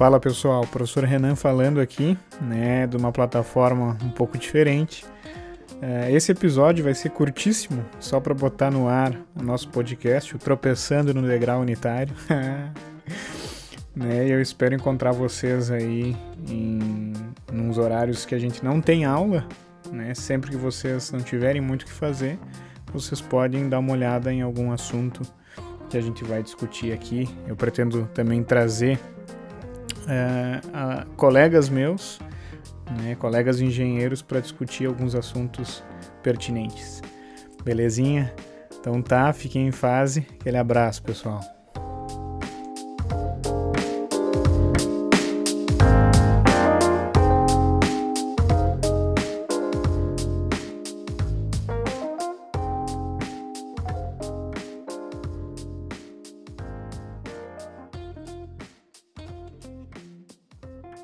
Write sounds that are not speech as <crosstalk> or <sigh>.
Fala pessoal, professor Renan falando aqui, né, de uma plataforma um pouco diferente. É, esse episódio vai ser curtíssimo, só para botar no ar o nosso podcast, o Tropeçando no Degrau Unitário. <laughs> né, eu espero encontrar vocês aí em uns horários que a gente não tem aula, né? Sempre que vocês não tiverem muito o que fazer, vocês podem dar uma olhada em algum assunto que a gente vai discutir aqui. Eu pretendo também trazer é, a, colegas meus, né, colegas engenheiros, para discutir alguns assuntos pertinentes. Belezinha? Então tá, fiquem em fase. Aquele abraço, pessoal.